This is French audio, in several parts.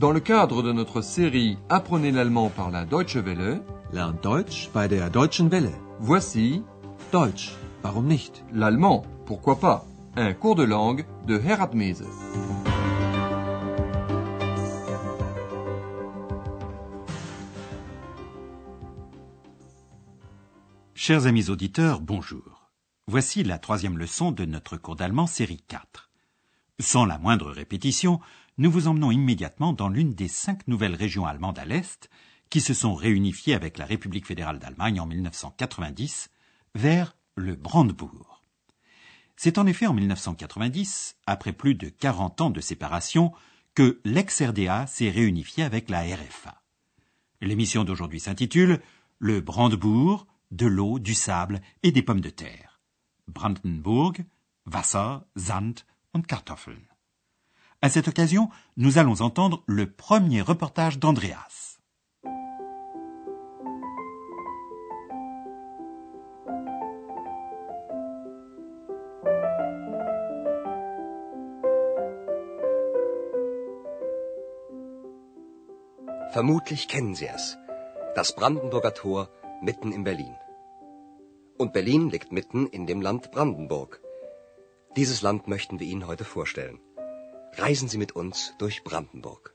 Dans le cadre de notre série Apprenez l'allemand par la Deutsche Welle, Lernt Deutsch bei der Deutschen Welle. voici Deutsch, warum nicht? l'allemand, pourquoi pas, un cours de langue de Herat Mese. Chers amis auditeurs, bonjour. Voici la troisième leçon de notre cours d'allemand série 4. Sans la moindre répétition, nous vous emmenons immédiatement dans l'une des cinq nouvelles régions allemandes à l'Est qui se sont réunifiées avec la République fédérale d'Allemagne en 1990 vers le Brandebourg. C'est en effet en 1990, après plus de 40 ans de séparation, que l'ex-RDA s'est réunifié avec la RFA. L'émission d'aujourd'hui s'intitule Le Brandebourg, de l'eau, du sable et des pommes de terre. Brandenburg, Wasser, Sand und Kartoffeln. À cette occasion, nous allons entendre le premier reportage d'Andreas. Vermutlich kennen Sie es. Das Brandenburger Tor mitten in Berlin. Und Berlin liegt mitten in dem Land Brandenburg. Dieses Land möchten wir Ihnen heute vorstellen. Reisen Sie mit uns durch Brandenburg.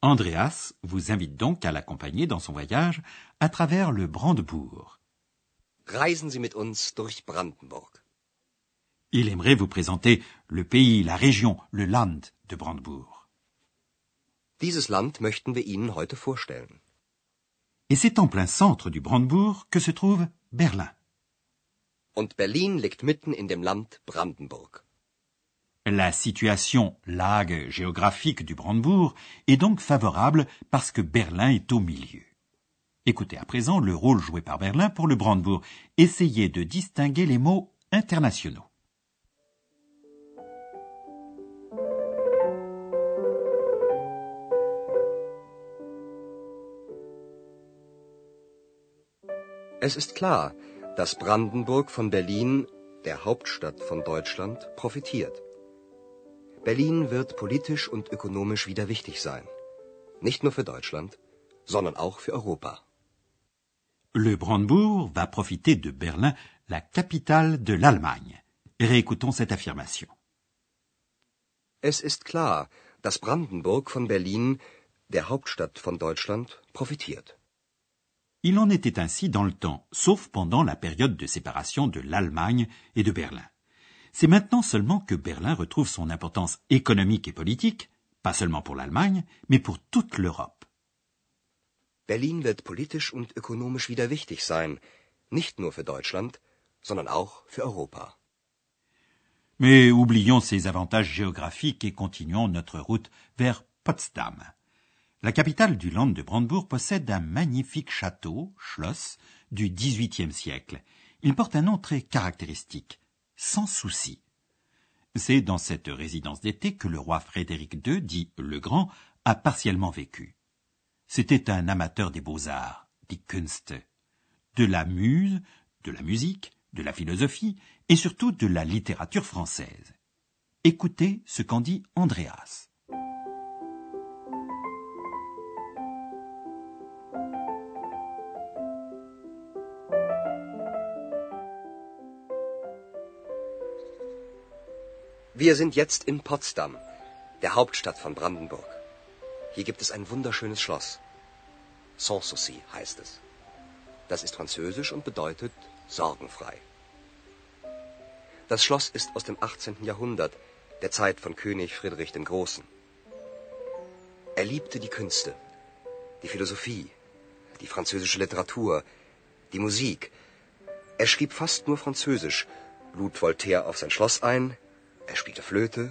Andreas vous invite donc à l'accompagner dans son voyage à travers le Brandebourg. Reisen Sie mit uns durch Brandenburg. Il aimerait vous présenter le pays, la région, le Land de Brandebourg. Dieses Land möchten wir Ihnen heute vorstellen. Et c'est en plein centre du Brandebourg que se trouve Berlin. Und Berlin liegt mitten in dem Land Brandenburg. La situation, lage géographique du Brandebourg est donc favorable parce que Berlin est au milieu. Écoutez à présent le rôle joué par Berlin pour le Brandebourg. Essayez de distinguer les mots internationaux. Es ist klar, dass Brandenburg von Berlin, der Hauptstadt von Deutschland, profitiert. Berlin wird politisch und ökonomisch wieder wichtig sein. Nicht nur für Deutschland, sondern auch für Europa. Le Brandebourg va profiter de Berlin, la capitale de l'Allemagne. Réécoutons cette affirmation. Es ist klar, dass Brandenburg von Berlin, der Hauptstadt von Deutschland, profitiert. Il en était ainsi dans le temps, sauf pendant la période de séparation de l'Allemagne et de Berlin. C'est maintenant seulement que Berlin retrouve son importance économique et politique, pas seulement pour l'Allemagne, mais pour toute l'Europe. Berlin wird politisch und ökonomisch wieder wichtig sein. Nicht nur für Deutschland, sondern auch für Europa. Mais oublions ces avantages géographiques et continuons notre route vers Potsdam. La capitale du Land de Brandebourg possède un magnifique château, Schloss, du XVIIIe siècle. Il porte un nom très caractéristique, sans souci. C'est dans cette résidence d'été que le roi Frédéric II, dit le Grand, a partiellement vécu. C'était un amateur des beaux-arts, die Künste, de la muse, de la musique, de la philosophie et surtout de la littérature française. Écoutez ce qu'en dit Andreas. Wir sind jetzt in Potsdam, der Hauptstadt von Brandenburg. Hier gibt es ein wunderschönes Schloss. Sanssouci heißt es. Das ist französisch und bedeutet sorgenfrei. Das Schloss ist aus dem 18. Jahrhundert, der Zeit von König Friedrich dem Großen. Er liebte die Künste, die Philosophie, die französische Literatur, die Musik. Er schrieb fast nur Französisch, lud Voltaire auf sein Schloss ein, er spielte Flöte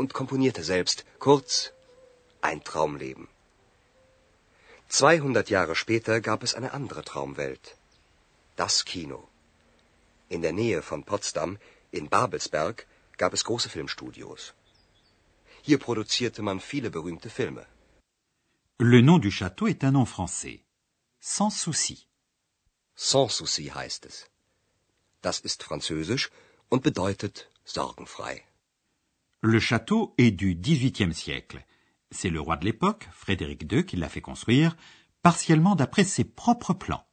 und komponierte selbst. Kurz, ein Traumleben. 200 Jahre später gab es eine andere Traumwelt. Das Kino. In der Nähe von Potsdam, in Babelsberg, gab es große Filmstudios. Hier produzierte man viele berühmte Filme. Le nom du château est un nom français. Sans souci. Sans souci heißt es. Das ist französisch und bedeutet sorgenfrei. Le château est du XVIIIe siècle. C'est le roi de l'époque, Frédéric II, qui l'a fait construire, partiellement d'après ses propres plans.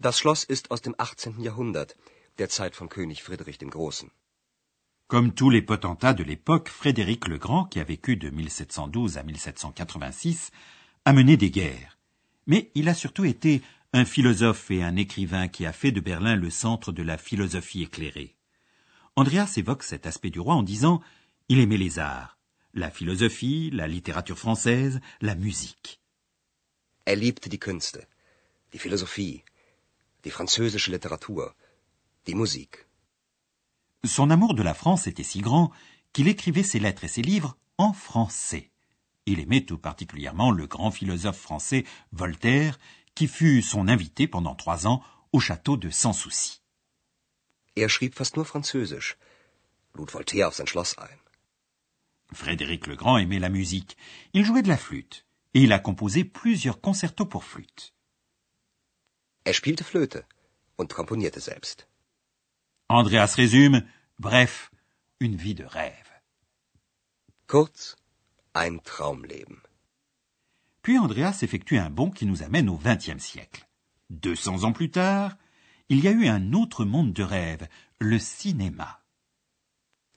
Das Schloss ist aus dem 18. Jahrhundert, der Zeit von König Friedrich dem Großen. Comme tous les potentats de l'époque, Frédéric le Grand, qui a vécu de 1712 à 1786, a mené des guerres. Mais il a surtout été un philosophe et un écrivain qui a fait de Berlin le centre de la philosophie éclairée. Andreas évoque cet aspect du roi en disant il aimait les arts, la philosophie, la littérature française, la musique. Er liebte die Künste, die Philosophie, die französische Literatur, die Musik. Son amour de la France était si grand qu'il écrivait ses lettres et ses livres en français. Il aimait tout particulièrement le grand philosophe français Voltaire, qui fut son invité pendant trois ans au château de Sans Souci. Er schrieb fast nur Französisch, lud Voltaire auf sein Schloss ein. Frédéric le Grand aimait la musique. Il jouait de la flûte et il a composé plusieurs concertos pour flûte. Er spielte Flöte und komponierte selbst. Andreas résume, bref, une vie de rêve. Kurz, ein Traumleben. Puis Andreas effectue un bond qui nous amène au XXe siècle. Deux cents ans plus tard, il y a eu un autre monde de rêve, le cinéma.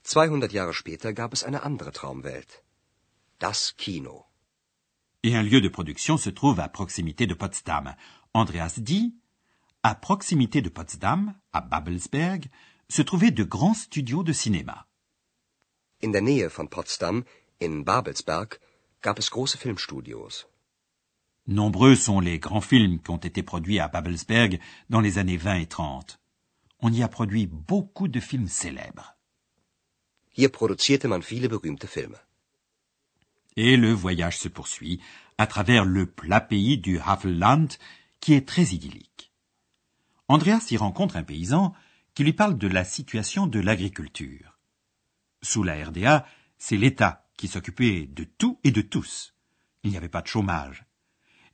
200 Jahre später gab es eine andere Traumwelt. Das Kino. Et un lieu de production se trouve à proximité de Potsdam. Andreas dit, à proximité de Potsdam, à Babelsberg, se trouvaient de grands studios de cinéma. In der Nähe von Potsdam, in Babelsberg, gab es große Filmstudios. Nombreux sont les grands films qui ont été produits à Babelsberg dans les années 20 et 30. On y a produit beaucoup de films célèbres. Hier produzierte man viele berühmte Filme. Et le voyage se poursuit à travers le plat pays du Havelland qui est très idyllique. Andreas y rencontre un paysan qui lui parle de la situation de l'agriculture. Sous la RDA, c'est l'État qui s'occupait de tout et de tous. Il n'y avait pas de chômage.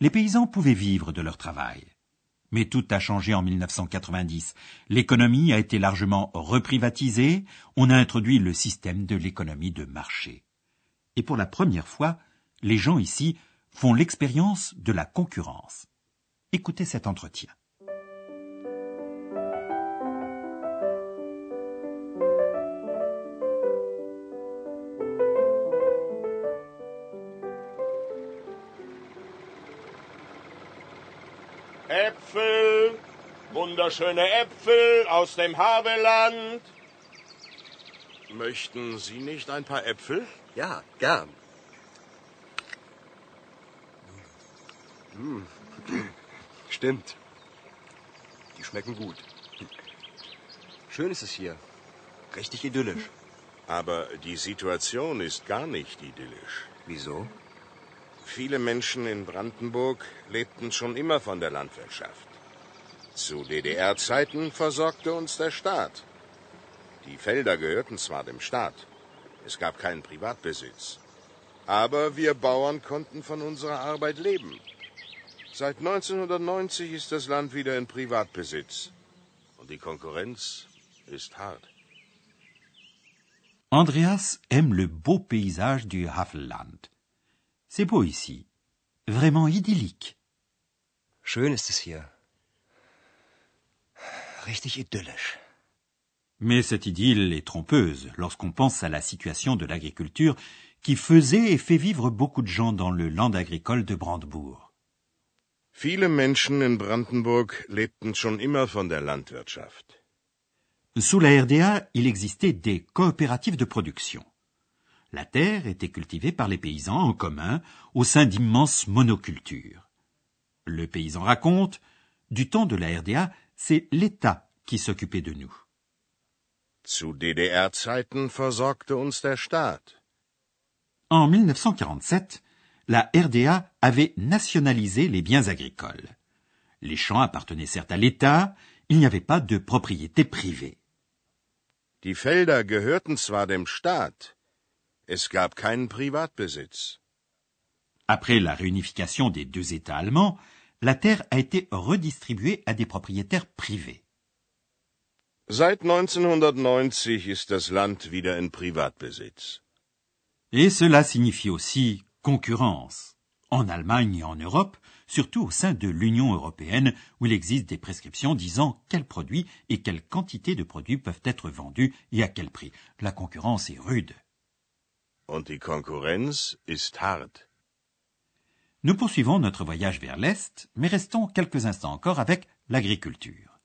Les paysans pouvaient vivre de leur travail. Mais tout a changé en 1990. L'économie a été largement reprivatisée, on a introduit le système de l'économie de marché. Et pour la première fois, les gens ici font l'expérience de la concurrence. Écoutez cet entretien. Äpfel, wunderschöne Äpfel aus dem Havelland. Möchten Sie nicht ein paar Äpfel? Ja, gern. Hm. Stimmt. Die schmecken gut. Schön ist es hier. Richtig idyllisch. Aber die Situation ist gar nicht idyllisch. Wieso? Viele Menschen in Brandenburg lebten schon immer von der Landwirtschaft. Zu DDR-Zeiten versorgte uns der Staat. Die Felder gehörten zwar dem Staat, es gab keinen Privatbesitz, aber wir Bauern konnten von unserer Arbeit leben. Seit 1990 ist das Land wieder in Privatbesitz und die Konkurrenz ist hart. Andreas aime le beau paysage du Havelland. C'est beau ici. Vraiment idyllique. Schön ist es hier. Richtig idyllisch. Mais cette idylle est trompeuse lorsqu'on pense à la situation de l'agriculture qui faisait et fait vivre beaucoup de gens dans le land agricole de Brandebourg. Viele Menschen in Brandenburg lebten schon immer von der Landwirtschaft. Sous la RDA, il existait des coopératives de production. La terre était cultivée par les paysans en commun au sein d'immenses monocultures. Le paysan raconte, du temps de la RDA, c'est l'État qui s'occupait de nous. Zu DDR-Zeiten versorgte uns der Staat. En 1947, la RDA avait nationalisé les biens agricoles. Les champs appartenaient certes à l'État, il n'y avait pas de propriété privée. Die Felder gehörten zwar dem Staat, es gab keinen Privatbesitz. Après la réunification des deux États allemands, la terre a été redistribuée à des propriétaires privés. Seit 1990 ist das Land wieder in Privatbesitz. Et cela signifie aussi concurrence. En Allemagne et en Europe, surtout au sein de l'Union européenne, où il existe des prescriptions disant quels produits et quelle quantité de produits peuvent être vendus et à quel prix. La concurrence est rude. Nous poursuivons notre voyage vers l'Est, mais restons quelques instants encore avec l'agriculture.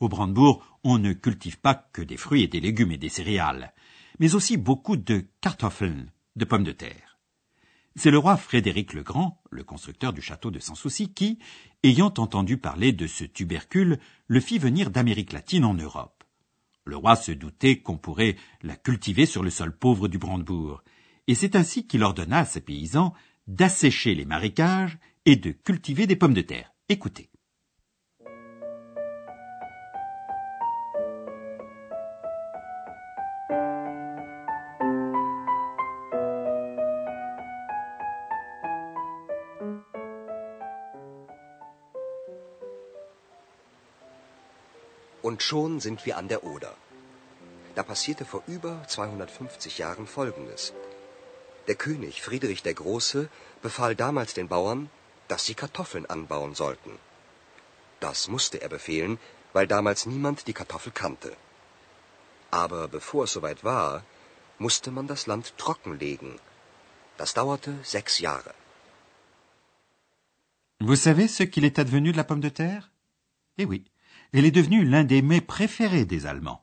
Au Brandebourg, on ne cultive pas que des fruits et des légumes et des céréales, mais aussi beaucoup de kartoffeln, de pommes de terre. C'est le roi Frédéric le Grand, le constructeur du château de Sanssouci, qui, ayant entendu parler de ce tubercule, le fit venir d'Amérique latine en Europe. Le roi se doutait qu'on pourrait la cultiver sur le sol pauvre du Brandebourg, et c'est ainsi qu'il ordonna à ses paysans d'assécher les marécages et de cultiver des pommes de terre. Écoutez. Und schon sind wir an der Oder. Da passierte vor über 250 Jahren Folgendes. Der König Friedrich der Große befahl damals den Bauern, dass sie Kartoffeln anbauen sollten. Das musste er befehlen, weil damals niemand die Kartoffel kannte. Aber bevor es soweit war, musste man das Land trockenlegen. Das dauerte sechs Jahre. Vous savez ce qu'il est advenu de la pomme de terre Eh oui, elle est devenue l'un des mets préférés des Allemands.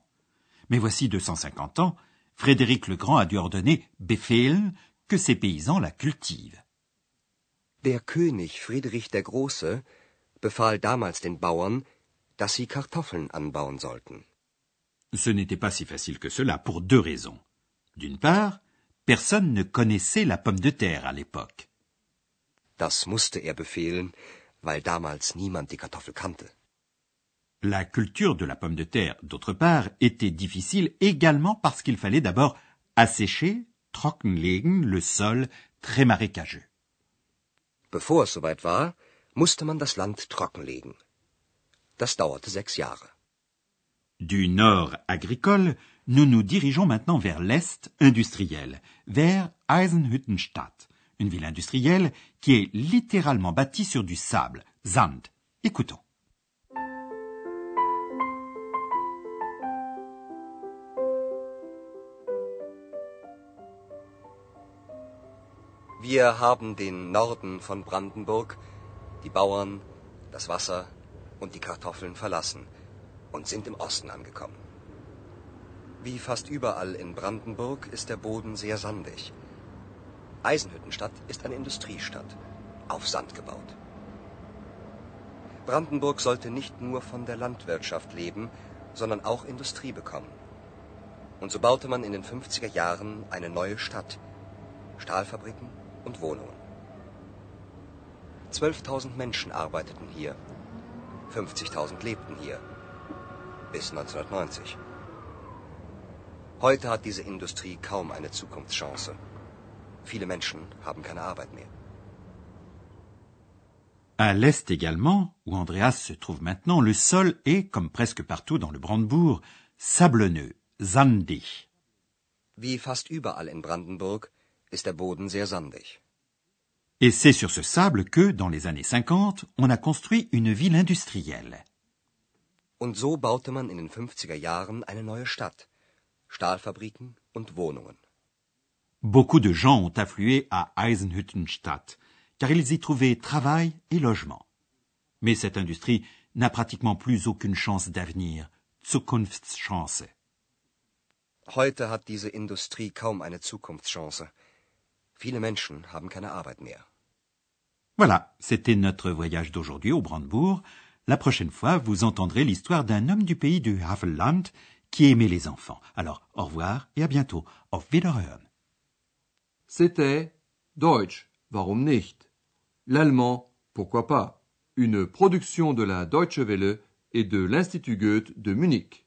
Mais voici 250 ans, Frédéric le Grand a dû ordonner befehlen que ses paysans la cultivent. Der König Friedrich der Große befahl damals den Bauern, dass sie Kartoffeln anbauen sollten. Ce n'était pas si facile que cela pour deux raisons. D'une part, personne ne connaissait la pomme de terre à l'époque. Das musste er befehlen, weil damals niemand die Kartoffel kannte. La culture de la pomme de terre, d'autre part, était difficile également parce qu'il fallait d'abord assécher, trockenlegen, le sol très marécageux. Bevor es soweit war, musste man das Land trockenlegen. Das dauerte sechs Jahre. Du nord agricole, nous nous dirigeons maintenant vers l'est industriel, vers Eisenhüttenstadt, une ville industrielle qui est littéralement bâtie sur du sable, Sand. Écoutons. Wir haben den Norden von Brandenburg, die Bauern, das Wasser und die Kartoffeln verlassen und sind im Osten angekommen. Wie fast überall in Brandenburg ist der Boden sehr sandig. Eisenhüttenstadt ist eine Industriestadt, auf Sand gebaut. Brandenburg sollte nicht nur von der Landwirtschaft leben, sondern auch Industrie bekommen. Und so baute man in den 50er Jahren eine neue Stadt. Stahlfabriken, und Wohnungen. 12.000 Menschen arbeiteten hier. 50.000 lebten hier. Bis 1990. Heute hat diese Industrie kaum eine Zukunftschance. Viele Menschen haben keine Arbeit mehr. À l'est également, où Andreas se trouve maintenant, le sol est, comme presque partout dans le Brandebourg, sablonneux, sandig. Wie fast überall in Brandenburg ist der Boden sehr sandig. Et c'est sur ce sable que, dans les années 50, on a construit une ville industrielle. Und so baute man in den 50er Jahren eine neue Stadt. Stahlfabriken und Wohnungen. Beaucoup de gens ont afflué à Eisenhüttenstadt, car ils y trouvaient travail et logement. Mais cette industrie n'a pratiquement plus aucune chance d'avenir, Zukunftschance. Heute hat diese Industrie kaum eine Zukunftschance. Viele Menschen haben keine Arbeit mehr. Voilà, c'était notre voyage d'aujourd'hui au Brandebourg. La prochaine fois, vous entendrez l'histoire d'un homme du pays du Havelland qui aimait les enfants. Alors, au revoir et à bientôt. Auf Wiederhören. C'était Deutsch, warum nicht? L'allemand, pourquoi pas? Une production de la Deutsche Welle et de l'Institut Goethe de Munich.